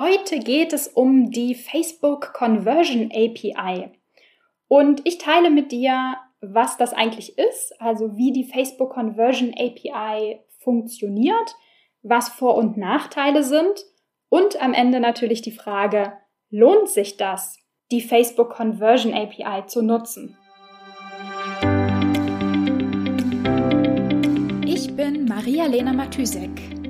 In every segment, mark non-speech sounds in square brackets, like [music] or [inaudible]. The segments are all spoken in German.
Heute geht es um die Facebook Conversion API. Und ich teile mit dir, was das eigentlich ist, also wie die Facebook Conversion API funktioniert, was Vor- und Nachteile sind und am Ende natürlich die Frage, lohnt sich das, die Facebook Conversion API zu nutzen? Ich bin Maria-Lena Matysek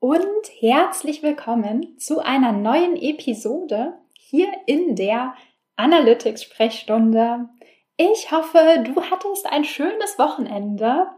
und herzlich willkommen zu einer neuen Episode hier in der Analytics-Sprechstunde. Ich hoffe, du hattest ein schönes Wochenende.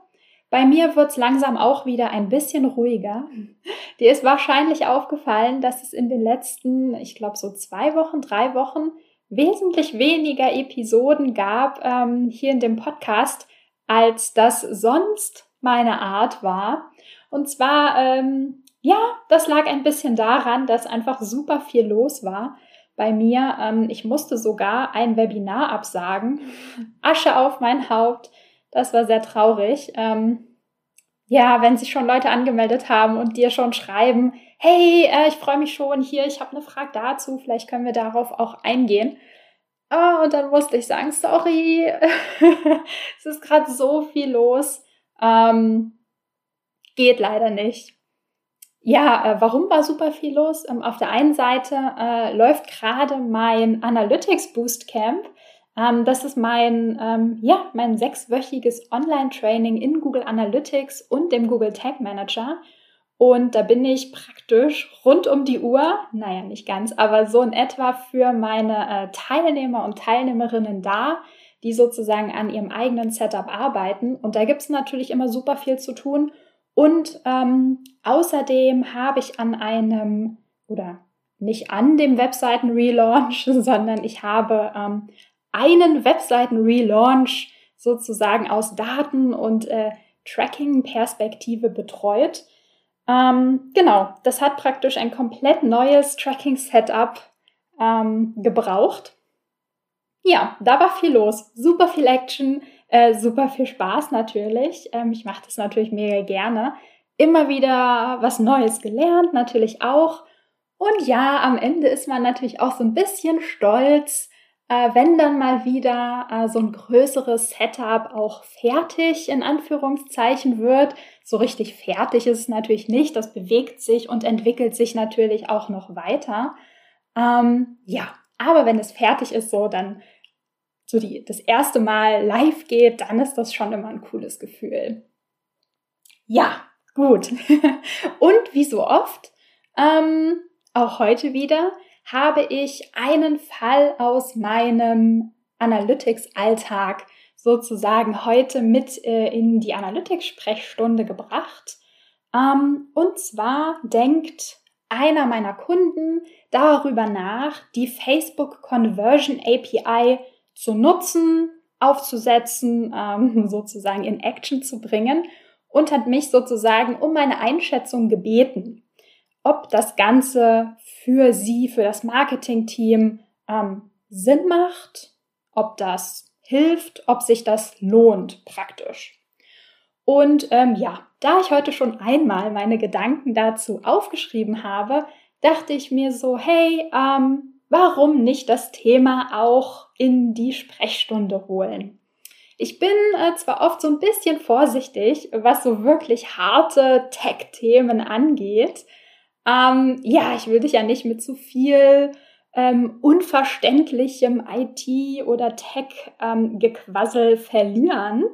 Bei mir wird es langsam auch wieder ein bisschen ruhiger. [laughs] Dir ist wahrscheinlich aufgefallen, dass es in den letzten, ich glaube, so zwei Wochen, drei Wochen wesentlich weniger Episoden gab ähm, hier in dem Podcast, als das sonst meine Art war. Und zwar ähm, ja, das lag ein bisschen daran, dass einfach super viel los war bei mir. Ähm, ich musste sogar ein Webinar absagen. [laughs] Asche auf mein Haupt. Das war sehr traurig. Ähm, ja, wenn sich schon Leute angemeldet haben und dir schon schreiben, hey, äh, ich freue mich schon hier, ich habe eine Frage dazu, vielleicht können wir darauf auch eingehen. Oh, und dann musste ich sagen, sorry, [laughs] es ist gerade so viel los. Ähm, geht leider nicht. Ja, äh, warum war super viel los? Ähm, auf der einen Seite äh, läuft gerade mein Analytics Boost Camp. Ähm, das ist mein, ähm, ja, mein sechswöchiges Online-Training in Google Analytics und dem Google Tag Manager. Und da bin ich praktisch rund um die Uhr, naja, nicht ganz, aber so in etwa für meine äh, Teilnehmer und Teilnehmerinnen da, die sozusagen an ihrem eigenen Setup arbeiten. Und da gibt es natürlich immer super viel zu tun. Und ähm, außerdem habe ich an einem oder nicht an dem Webseiten-Relaunch, [laughs] sondern ich habe ähm, einen Webseiten-Relaunch sozusagen aus Daten- und äh, Tracking-Perspektive betreut. Ähm, genau, das hat praktisch ein komplett neues Tracking-Setup ähm, gebraucht. Ja, da war viel los, super viel Action, äh, super viel Spaß natürlich. Ähm, ich mache das natürlich mega gerne. Immer wieder was Neues gelernt, natürlich auch. Und ja, am Ende ist man natürlich auch so ein bisschen stolz, äh, wenn dann mal wieder äh, so ein größeres Setup auch fertig in Anführungszeichen wird. So richtig fertig ist es natürlich nicht. Das bewegt sich und entwickelt sich natürlich auch noch weiter. Ähm, ja, aber wenn es fertig ist, so dann so die, das erste Mal live geht, dann ist das schon immer ein cooles Gefühl. Ja, gut. [laughs] Und wie so oft, ähm, auch heute wieder, habe ich einen Fall aus meinem Analytics-Alltag sozusagen heute mit äh, in die Analytics-Sprechstunde gebracht. Ähm, und zwar denkt einer meiner Kunden darüber nach, die Facebook Conversion API zu nutzen, aufzusetzen, ähm, [laughs] sozusagen in Action zu bringen und hat mich sozusagen um meine Einschätzung gebeten, ob das Ganze für sie, für das Marketingteam ähm, Sinn macht, ob das hilft, ob sich das lohnt praktisch. Und ähm, ja, da ich heute schon einmal meine Gedanken dazu aufgeschrieben habe, dachte ich mir so, hey, ähm, warum nicht das Thema auch in die Sprechstunde holen? Ich bin äh, zwar oft so ein bisschen vorsichtig, was so wirklich harte Tech-Themen angeht. Ähm, ja, ich will dich ja nicht mit zu viel ähm, unverständlichem IT- oder Tech-Gequassel ähm, verlieren.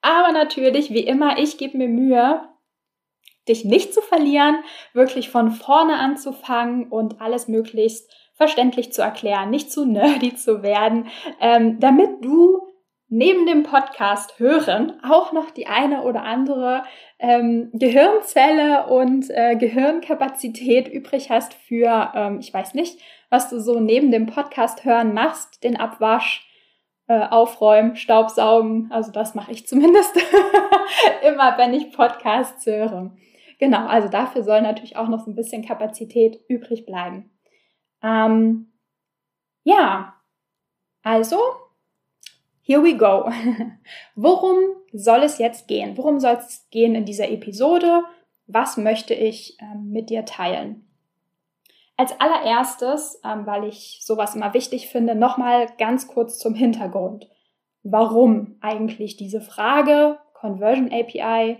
Aber natürlich, wie immer, ich gebe mir Mühe, dich nicht zu verlieren, wirklich von vorne anzufangen und alles möglichst verständlich zu erklären, nicht zu nerdy zu werden, ähm, damit du neben dem Podcast hören auch noch die eine oder andere ähm, Gehirnzelle und äh, Gehirnkapazität übrig hast für, ähm, ich weiß nicht, was du so neben dem Podcast hören machst, den Abwasch, äh, aufräumen, Staubsaugen. Also das mache ich zumindest [laughs] immer, wenn ich Podcasts höre. Genau, also dafür soll natürlich auch noch so ein bisschen Kapazität übrig bleiben. Ähm, ja, also, here we go. [laughs] Worum soll es jetzt gehen? Worum soll es gehen in dieser Episode? Was möchte ich ähm, mit dir teilen? Als allererstes, ähm, weil ich sowas immer wichtig finde, nochmal ganz kurz zum Hintergrund. Warum eigentlich diese Frage Conversion API?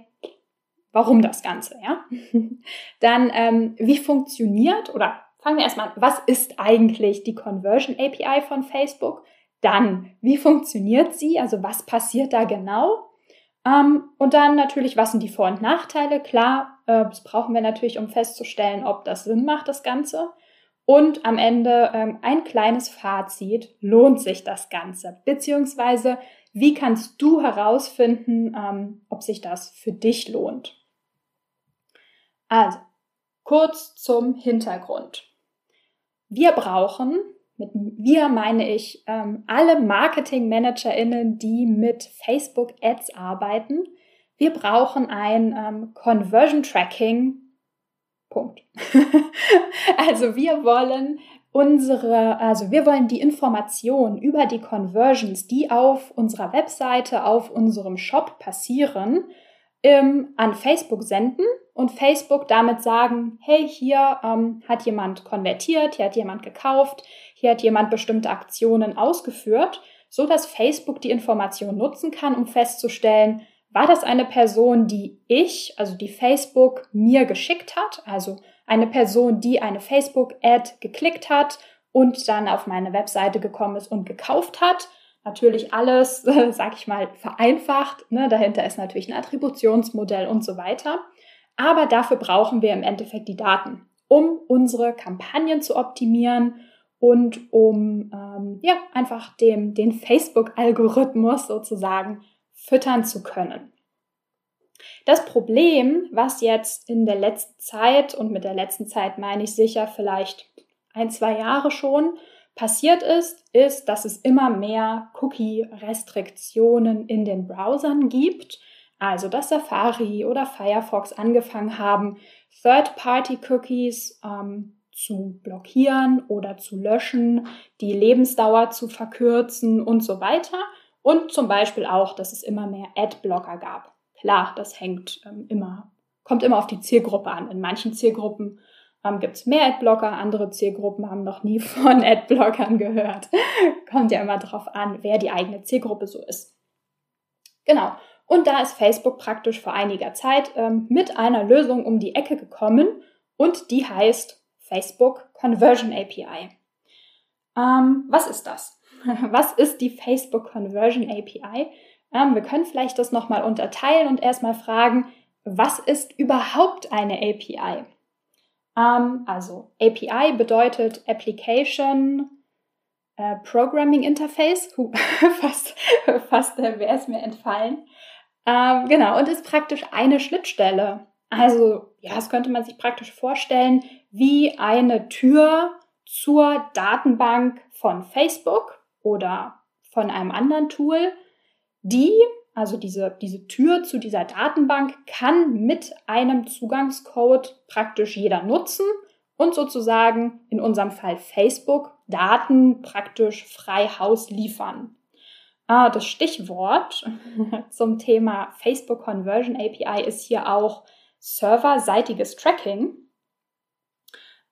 Warum das Ganze, ja? [laughs] Dann, ähm, wie funktioniert oder fangen wir erstmal an, was ist eigentlich die Conversion API von Facebook? Dann, wie funktioniert sie? Also was passiert da genau? Ähm, und dann natürlich, was sind die Vor- und Nachteile? Klar, äh, das brauchen wir natürlich, um festzustellen, ob das Sinn macht, das Ganze. Und am Ende ähm, ein kleines Fazit, lohnt sich das Ganze? Beziehungsweise, wie kannst du herausfinden, ähm, ob sich das für dich lohnt? Also, kurz zum Hintergrund. Wir brauchen, mit wir meine ich ähm, alle Marketing-ManagerInnen, die mit Facebook Ads arbeiten. Wir brauchen ein ähm, Conversion Tracking. Punkt. [laughs] also wir wollen unsere, also wir wollen die Informationen über die Conversions, die auf unserer Webseite, auf unserem Shop passieren, ähm, an Facebook senden und Facebook damit sagen, hey, hier ähm, hat jemand konvertiert, hier hat jemand gekauft, hier hat jemand bestimmte Aktionen ausgeführt, so dass Facebook die Information nutzen kann, um festzustellen, war das eine Person, die ich, also die Facebook mir geschickt hat, also eine Person, die eine Facebook-Ad geklickt hat und dann auf meine Webseite gekommen ist und gekauft hat, Natürlich alles, [laughs] sag ich mal, vereinfacht. Ne? Dahinter ist natürlich ein Attributionsmodell und so weiter. Aber dafür brauchen wir im Endeffekt die Daten, um unsere Kampagnen zu optimieren und um ähm, ja, einfach dem, den Facebook-Algorithmus sozusagen füttern zu können. Das Problem, was jetzt in der letzten Zeit, und mit der letzten Zeit meine ich sicher vielleicht ein, zwei Jahre schon, passiert ist, ist, dass es immer mehr Cookie-Restriktionen in den Browsern gibt. Also, dass Safari oder Firefox angefangen haben, Third-Party-Cookies ähm, zu blockieren oder zu löschen, die Lebensdauer zu verkürzen und so weiter. Und zum Beispiel auch, dass es immer mehr Adblocker gab. Klar, das hängt ähm, immer, kommt immer auf die Zielgruppe an. In manchen Zielgruppen ähm, gibt es mehr Adblocker, andere Zielgruppen haben noch nie [laughs] von Adblockern gehört. Kommt ja immer darauf an, wer die eigene Zielgruppe so ist. Genau. Und da ist Facebook praktisch vor einiger Zeit ähm, mit einer Lösung um die Ecke gekommen und die heißt Facebook Conversion API. Ähm, was ist das? [laughs] was ist die Facebook Conversion API? Ähm, wir können vielleicht das nochmal unterteilen und erstmal fragen, was ist überhaupt eine API? Ähm, also API bedeutet Application äh, Programming Interface. Huh, [laughs] fast fast äh, wäre es mir entfallen. Ähm, genau, und ist praktisch eine Schnittstelle. Also, ja, das könnte man sich praktisch vorstellen wie eine Tür zur Datenbank von Facebook oder von einem anderen Tool, die also diese, diese Tür zu dieser Datenbank kann mit einem Zugangscode praktisch jeder nutzen und sozusagen in unserem Fall Facebook Daten praktisch frei Haus liefern. Ah, das Stichwort [laughs] zum Thema Facebook Conversion API ist hier auch serverseitiges Tracking.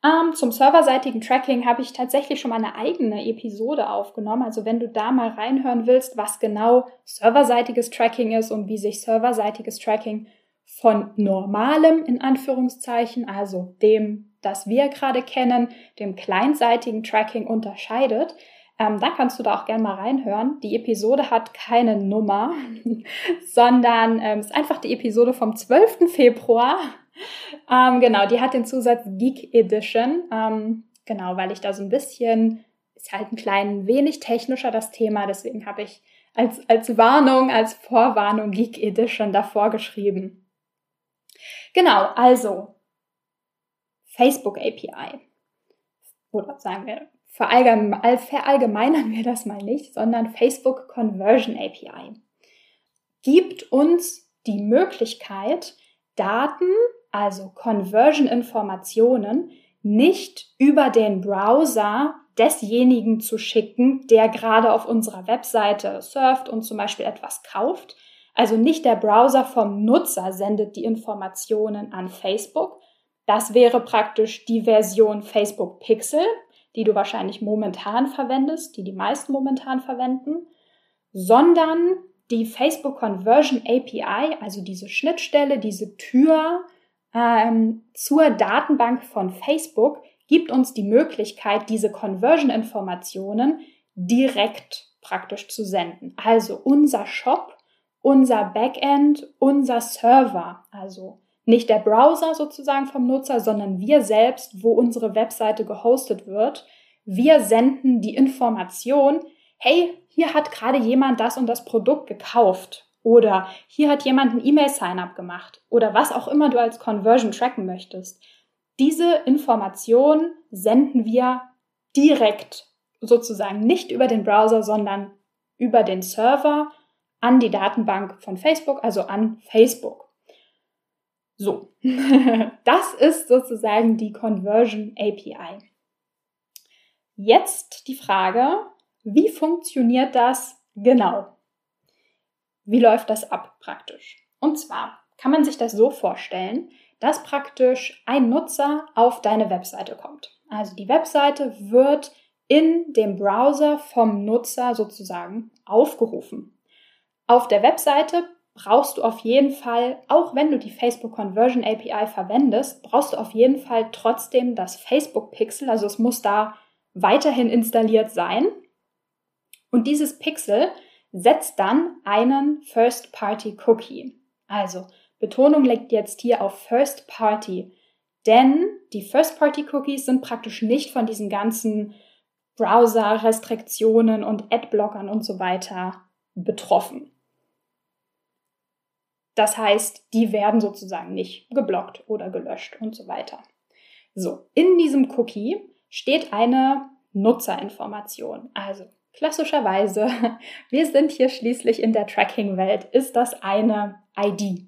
Ähm, zum serverseitigen Tracking habe ich tatsächlich schon mal eine eigene Episode aufgenommen. Also wenn du da mal reinhören willst, was genau serverseitiges Tracking ist und wie sich serverseitiges Tracking von normalem in Anführungszeichen, also dem, das wir gerade kennen, dem clientseitigen Tracking unterscheidet, ähm, dann kannst du da auch gerne mal reinhören. Die Episode hat keine Nummer, [laughs] sondern ähm, ist einfach die Episode vom 12. Februar ähm, genau, die hat den Zusatz Geek Edition. Ähm, genau, weil ich da so ein bisschen, ist halt ein klein wenig technischer das Thema, deswegen habe ich als, als Warnung, als Vorwarnung Geek Edition davor geschrieben. Genau, also Facebook API. Oder sagen wir, verallgemeinern wir das mal nicht, sondern Facebook Conversion API. Gibt uns die Möglichkeit, Daten, also Conversion-Informationen, nicht über den Browser desjenigen zu schicken, der gerade auf unserer Webseite surft und zum Beispiel etwas kauft. Also nicht der Browser vom Nutzer sendet die Informationen an Facebook. Das wäre praktisch die Version Facebook Pixel, die du wahrscheinlich momentan verwendest, die die meisten momentan verwenden, sondern die Facebook Conversion API, also diese Schnittstelle, diese Tür ähm, zur Datenbank von Facebook, gibt uns die Möglichkeit, diese Conversion-Informationen direkt praktisch zu senden. Also unser Shop, unser Backend, unser Server, also nicht der Browser sozusagen vom Nutzer, sondern wir selbst, wo unsere Webseite gehostet wird. Wir senden die Information, hey, hier hat gerade jemand das und das Produkt gekauft oder hier hat jemand ein E-Mail-Sign-up gemacht oder was auch immer du als Conversion tracken möchtest. Diese Information senden wir direkt sozusagen nicht über den Browser, sondern über den Server an die Datenbank von Facebook, also an Facebook. So, [laughs] das ist sozusagen die Conversion API. Jetzt die Frage, wie funktioniert das genau? Wie läuft das ab praktisch? Und zwar kann man sich das so vorstellen, dass praktisch ein Nutzer auf deine Webseite kommt. Also die Webseite wird in dem Browser vom Nutzer sozusagen aufgerufen. Auf der Webseite brauchst du auf jeden Fall, auch wenn du die Facebook Conversion API verwendest, brauchst du auf jeden Fall trotzdem das Facebook Pixel. Also es muss da weiterhin installiert sein. Und dieses Pixel setzt dann einen First-Party-Cookie. Also Betonung liegt jetzt hier auf First Party, denn die First Party Cookies sind praktisch nicht von diesen ganzen Browser-Restriktionen und Adblockern und so weiter betroffen. Das heißt, die werden sozusagen nicht geblockt oder gelöscht und so weiter. So, in diesem Cookie steht eine Nutzerinformation. Also klassischerweise, [laughs] wir sind hier schließlich in der Tracking-Welt, ist das eine ID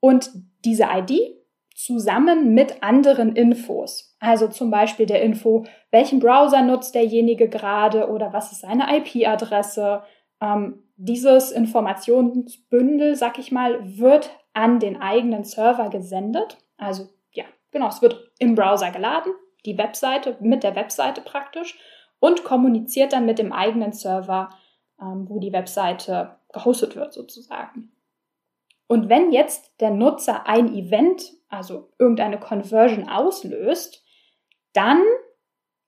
und diese ID zusammen mit anderen Infos. Also zum Beispiel der Info, welchen Browser nutzt derjenige gerade oder was ist seine IP-Adresse. Ähm, dieses Informationsbündel, sag ich mal, wird an den eigenen Server gesendet. Also ja, genau, es wird im Browser geladen, die Webseite mit der Webseite praktisch und kommuniziert dann mit dem eigenen Server, ähm, wo die Webseite gehostet wird sozusagen. Und wenn jetzt der Nutzer ein Event, also irgendeine Conversion auslöst, dann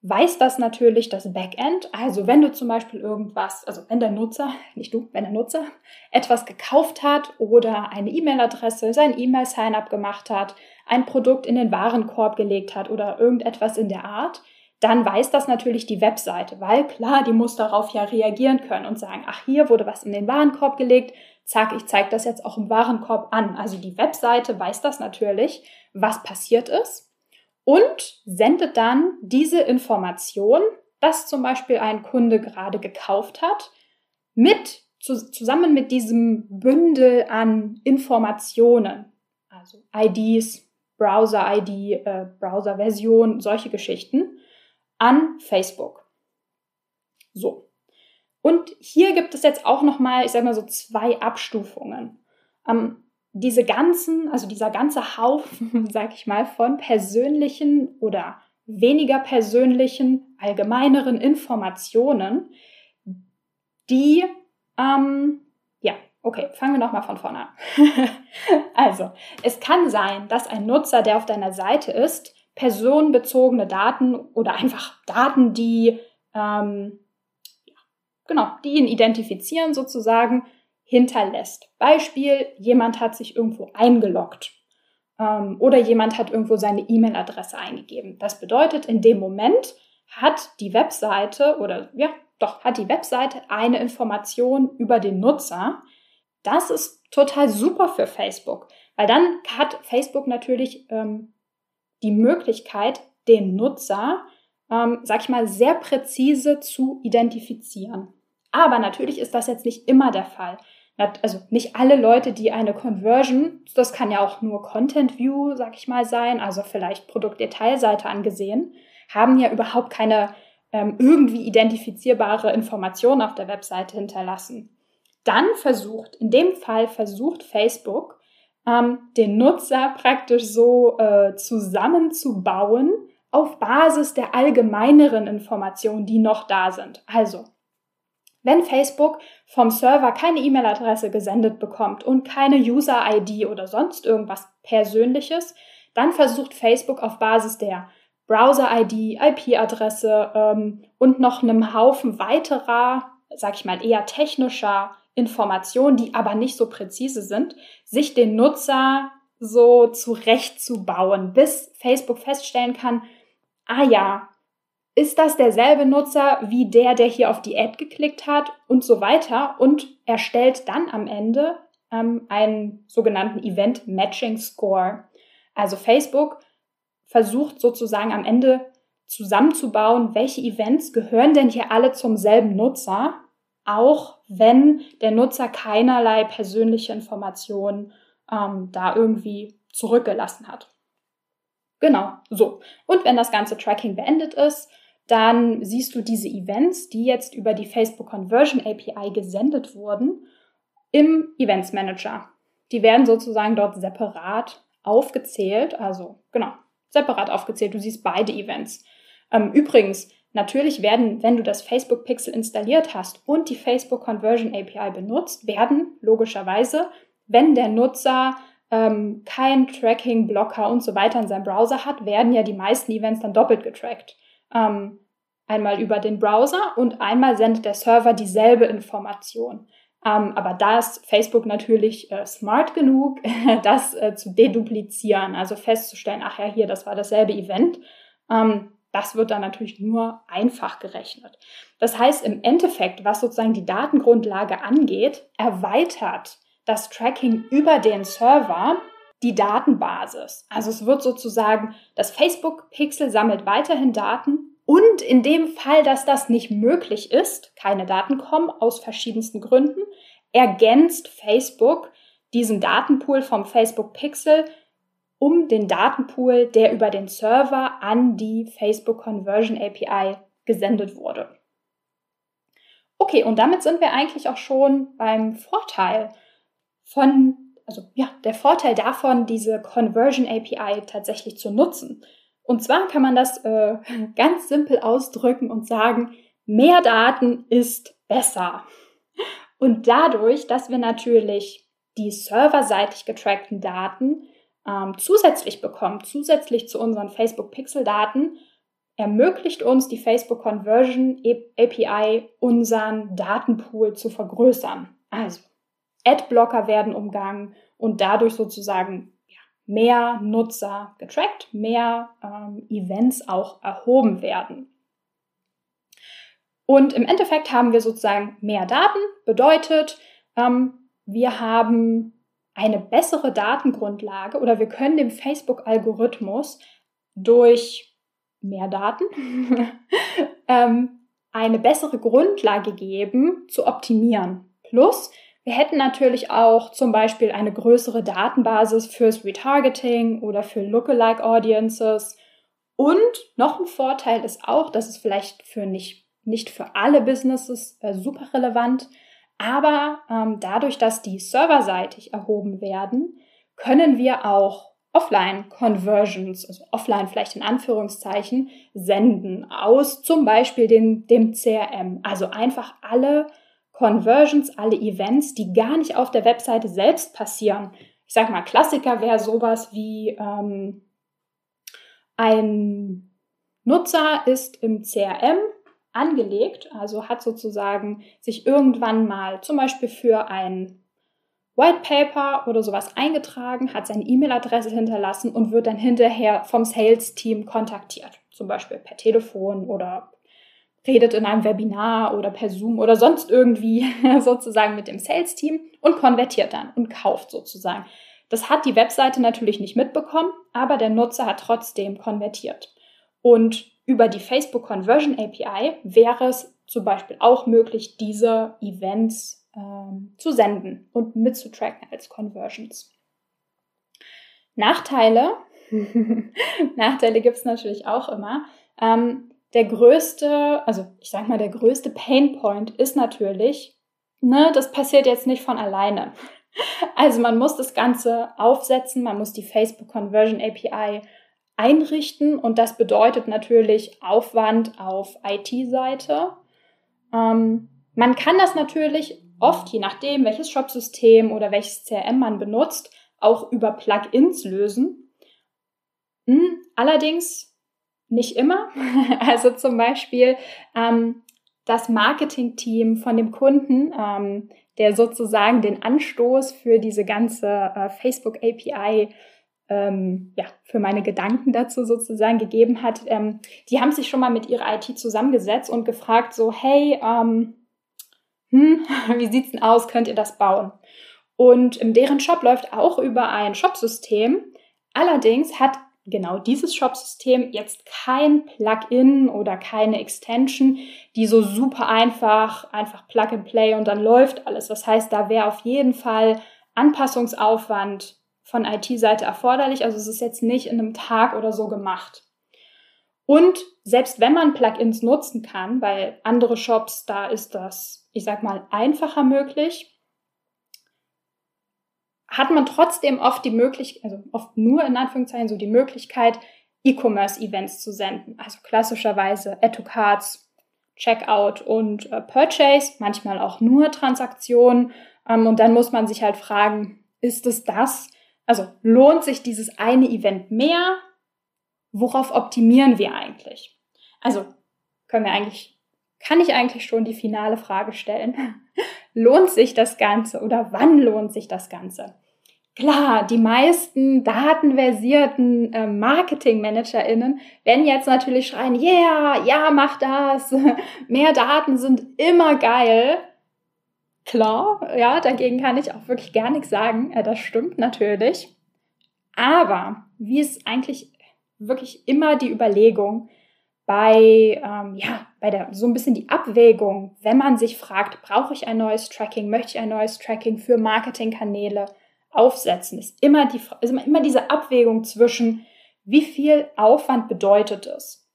weiß das natürlich das Backend. Also wenn du zum Beispiel irgendwas, also wenn der Nutzer, [laughs] nicht du, wenn der Nutzer etwas gekauft hat oder eine E-Mail-Adresse, sein E-Mail-Sign-up gemacht hat, ein Produkt in den Warenkorb gelegt hat oder irgendetwas in der Art, dann weiß das natürlich die Webseite, weil klar, die muss darauf ja reagieren können und sagen, ach, hier wurde was in den Warenkorb gelegt, zack, ich zeige das jetzt auch im Warenkorb an. Also die Webseite weiß das natürlich, was passiert ist und sendet dann diese Information, dass zum Beispiel ein Kunde gerade gekauft hat, mit zusammen mit diesem Bündel an Informationen, also IDs, Browser-ID, äh, Browser-Version, solche Geschichten, an Facebook. So, und hier gibt es jetzt auch nochmal, ich sage mal so zwei Abstufungen. Ähm, diese ganzen, also dieser ganze Haufen, [laughs] sag ich mal, von persönlichen oder weniger persönlichen, allgemeineren Informationen, die, ähm, ja, okay, fangen wir nochmal von vorne an. [laughs] also, es kann sein, dass ein Nutzer, der auf deiner Seite ist, personenbezogene Daten oder einfach Daten, die ähm, genau, die ihn identifizieren sozusagen, hinterlässt. Beispiel, jemand hat sich irgendwo eingeloggt ähm, oder jemand hat irgendwo seine E-Mail-Adresse eingegeben. Das bedeutet, in dem Moment hat die Webseite oder ja, doch hat die Webseite eine Information über den Nutzer. Das ist total super für Facebook, weil dann hat Facebook natürlich ähm, die Möglichkeit, den Nutzer, ähm, sag ich mal, sehr präzise zu identifizieren. Aber natürlich ist das jetzt nicht immer der Fall. Also nicht alle Leute, die eine Conversion, das kann ja auch nur Content View, sag ich mal, sein, also vielleicht Produktdetailseite angesehen, haben ja überhaupt keine ähm, irgendwie identifizierbare Informationen auf der Webseite hinterlassen. Dann versucht, in dem Fall versucht Facebook, ähm, den Nutzer praktisch so äh, zusammenzubauen auf Basis der allgemeineren Informationen, die noch da sind. Also, wenn Facebook vom Server keine E-Mail-Adresse gesendet bekommt und keine User-ID oder sonst irgendwas Persönliches, dann versucht Facebook auf Basis der Browser-ID, IP-Adresse ähm, und noch einem Haufen weiterer, sag ich mal, eher technischer Informationen, die aber nicht so präzise sind, sich den Nutzer so zurechtzubauen, bis Facebook feststellen kann, ah ja, ist das derselbe Nutzer wie der, der hier auf die Ad geklickt hat und so weiter und erstellt dann am Ende ähm, einen sogenannten Event Matching Score. Also Facebook versucht sozusagen am Ende zusammenzubauen, welche Events gehören denn hier alle zum selben Nutzer, auch wenn der Nutzer keinerlei persönliche Informationen ähm, da irgendwie zurückgelassen hat. Genau, so. Und wenn das ganze Tracking beendet ist, dann siehst du diese Events, die jetzt über die Facebook Conversion API gesendet wurden, im Events Manager. Die werden sozusagen dort separat aufgezählt, also genau, separat aufgezählt. Du siehst beide Events. Ähm, übrigens, natürlich werden, wenn du das Facebook Pixel installiert hast und die Facebook Conversion API benutzt, werden logischerweise, wenn der Nutzer ähm, kein Tracking-Blocker und so weiter in seinem Browser hat, werden ja die meisten Events dann doppelt getrackt. Ähm, einmal über den Browser und einmal sendet der Server dieselbe Information. Ähm, aber da ist Facebook natürlich äh, smart genug, [laughs] das äh, zu deduplizieren, also festzustellen, ach ja, hier, das war dasselbe Event. Ähm, das wird dann natürlich nur einfach gerechnet. Das heißt, im Endeffekt, was sozusagen die Datengrundlage angeht, erweitert das Tracking über den Server die Datenbasis. Also es wird sozusagen, das Facebook-Pixel sammelt weiterhin Daten und in dem Fall, dass das nicht möglich ist, keine Daten kommen aus verschiedensten Gründen, ergänzt Facebook diesen Datenpool vom Facebook Pixel um den Datenpool, der über den Server an die Facebook Conversion API gesendet wurde. Okay, und damit sind wir eigentlich auch schon beim Vorteil von, also ja, der Vorteil davon, diese Conversion API tatsächlich zu nutzen. Und zwar kann man das äh, [laughs] ganz simpel ausdrücken und sagen, mehr Daten ist besser. Und dadurch, dass wir natürlich die serverseitig getrackten Daten ähm, zusätzlich bekommen, zusätzlich zu unseren Facebook Pixel Daten, ermöglicht uns die Facebook Conversion API unseren Datenpool zu vergrößern. Also Adblocker werden umgangen und dadurch sozusagen mehr Nutzer getrackt, mehr ähm, Events auch erhoben werden. Und im Endeffekt haben wir sozusagen mehr Daten, bedeutet, ähm, wir haben eine bessere Datengrundlage oder wir können dem Facebook-Algorithmus durch mehr Daten [laughs] ähm, eine bessere Grundlage geben, zu optimieren. Plus, wir hätten natürlich auch zum Beispiel eine größere Datenbasis fürs Retargeting oder für Lookalike Audiences. Und noch ein Vorteil ist auch, dass es vielleicht für nicht, nicht für alle Businesses äh, super relevant, aber ähm, dadurch, dass die serverseitig erhoben werden, können wir auch Offline-Conversions, also offline vielleicht in Anführungszeichen, senden aus zum Beispiel dem, dem CRM. Also einfach alle Conversions, alle Events, die gar nicht auf der Webseite selbst passieren. Ich sag mal, Klassiker wäre sowas wie ähm, ein Nutzer ist im CRM angelegt, also hat sozusagen sich irgendwann mal zum Beispiel für ein White Paper oder sowas eingetragen, hat seine E-Mail-Adresse hinterlassen und wird dann hinterher vom Sales-Team kontaktiert, zum Beispiel per Telefon oder redet in einem Webinar oder per Zoom oder sonst irgendwie [laughs] sozusagen mit dem Sales-Team und konvertiert dann und kauft sozusagen. Das hat die Webseite natürlich nicht mitbekommen, aber der Nutzer hat trotzdem konvertiert. Und über die Facebook Conversion API wäre es zum Beispiel auch möglich, diese Events ähm, zu senden und mitzutracken als Conversions. Nachteile, [laughs] Nachteile gibt es natürlich auch immer. Ähm, der größte, also ich sag mal, der größte Painpoint ist natürlich, ne, das passiert jetzt nicht von alleine. [laughs] Also man muss das Ganze aufsetzen, man muss die Facebook Conversion API einrichten und das bedeutet natürlich Aufwand auf IT-Seite. Ähm, man kann das natürlich oft, je nachdem, welches Shopsystem oder welches CRM man benutzt, auch über Plugins lösen. Hm, allerdings nicht immer. [laughs] Also zum Beispiel ähm, das Marketing-Team von dem Kunden, ähm, der sozusagen den Anstoß für diese ganze äh, Facebook API ähm, ja, für meine Gedanken dazu sozusagen gegeben hat, ähm, die haben sich schon mal mit ihrer IT zusammengesetzt und gefragt, so, hey, ähm, hm, [laughs] wie sieht's denn aus, könnt ihr das bauen? Und deren Shop läuft auch über ein Shopsystem. Allerdings hat genau dieses Shop-System jetzt kein Plugin oder keine Extension, die so super einfach, einfach Plug and Play und dann läuft alles. Das heißt, da wäre auf jeden Fall Anpassungsaufwand von IT-Seite erforderlich. Also es ist jetzt nicht in einem Tag oder so gemacht. Und selbst wenn man Plugins nutzen kann, weil andere Shops, da ist das, ich sag mal, einfacher möglich, hat man trotzdem oft die Möglichkeit, also oft nur in Anführungszeichen so die Möglichkeit, E-Commerce-Events zu senden. Also klassischerweise Add-to-Cards, Checkout und äh, Purchase, manchmal auch nur Transaktionen. Ähm, und dann muss man sich halt fragen, ist es das? Also lohnt sich dieses eine Event mehr? Worauf optimieren wir eigentlich? Also können wir eigentlich, kann ich eigentlich schon die finale Frage stellen? [laughs] lohnt sich das Ganze oder wann lohnt sich das Ganze? Klar, die meisten datenversierten äh, Marketing-ManagerInnen werden jetzt natürlich schreien, yeah, ja, mach das. [laughs] Mehr Daten sind immer geil. Klar, ja, dagegen kann ich auch wirklich gar nichts sagen. Äh, das stimmt natürlich. Aber wie ist eigentlich wirklich immer die Überlegung bei, ähm, ja, bei der, so ein bisschen die Abwägung, wenn man sich fragt, brauche ich ein neues Tracking, möchte ich ein neues Tracking für Marketingkanäle? aufsetzen, ist immer, die, ist immer diese Abwägung zwischen, wie viel Aufwand bedeutet es.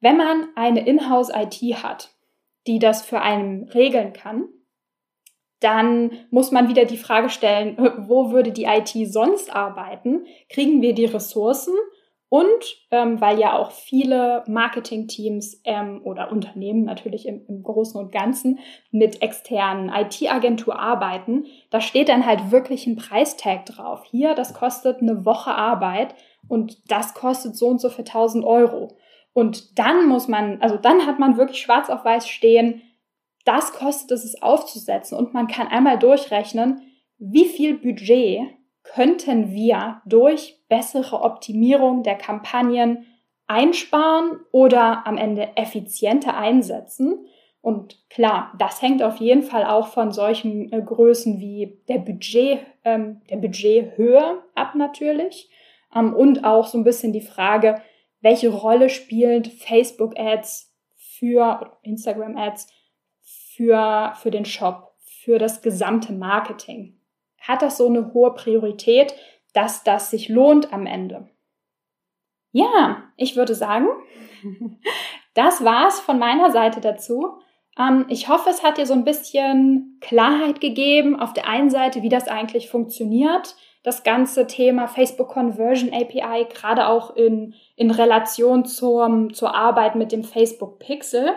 Wenn man eine Inhouse-IT hat, die das für einen regeln kann, dann muss man wieder die Frage stellen, [laughs] wo würde die IT sonst arbeiten? Kriegen wir die Ressourcen und ähm, weil ja auch viele Marketingteams ähm, oder Unternehmen natürlich im, im Großen und Ganzen mit externen IT-Agentur arbeiten, da steht dann halt wirklich ein Preistag drauf. Hier, das kostet eine Woche Arbeit und das kostet so und so für 1000 Euro. Und dann muss man, also dann hat man wirklich schwarz auf weiß stehen, das kostet es, es aufzusetzen und man kann einmal durchrechnen, wie viel Budget könnten wir durch bessere Optimierung der Kampagnen einsparen oder am Ende effizienter einsetzen. Und klar, das hängt auf jeden Fall auch von solchen äh, Größen wie der Budget, ähm, der Budgethöhe ab natürlich. Ähm, und auch so ein bisschen die Frage, welche Rolle spielt Facebook Ads für Instagram Ads für, für den Shop, für das gesamte Marketing hat das so eine hohe Priorität, dass das sich lohnt am Ende. Ja, ich würde sagen, [laughs] das war's von meiner Seite dazu. Ähm, ich hoffe, es hat dir so ein bisschen Klarheit gegeben, auf der einen Seite, wie das eigentlich funktioniert, das ganze Thema Facebook Conversion API, gerade auch in, in Relation zum, zur Arbeit mit dem Facebook Pixel.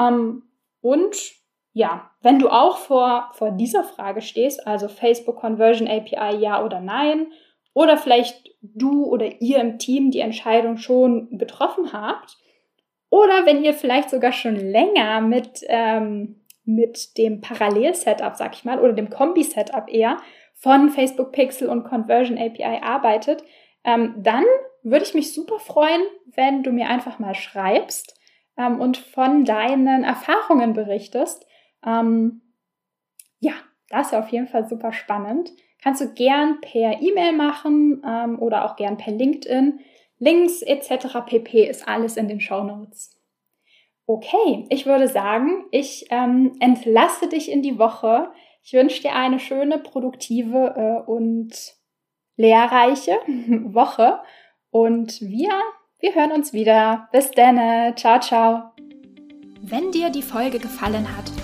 Ähm, und ja, wenn du auch vor, vor dieser Frage stehst, also Facebook Conversion API ja oder nein, oder vielleicht du oder ihr im Team die Entscheidung schon getroffen habt, oder wenn ihr vielleicht sogar schon länger mit, ähm, mit dem Parallel-Setup, sag ich mal, oder dem Kombi-Setup eher von Facebook Pixel und Conversion API arbeitet, ähm, dann würde ich mich super freuen, wenn du mir einfach mal schreibst, ähm, und von deinen Erfahrungen berichtest. Ähm, ja, das ist auf jeden Fall super spannend. Kannst du gern per E-Mail machen ähm, oder auch gern per LinkedIn. Links etc. pp. ist alles in den Show Notes. Okay, ich würde sagen, ich ähm, entlasse dich in die Woche. Ich wünsche dir eine schöne, produktive äh, und lehrreiche [laughs] Woche. Und wir, wir hören uns wieder. Bis dann. Ciao, ciao. Wenn dir die Folge gefallen hat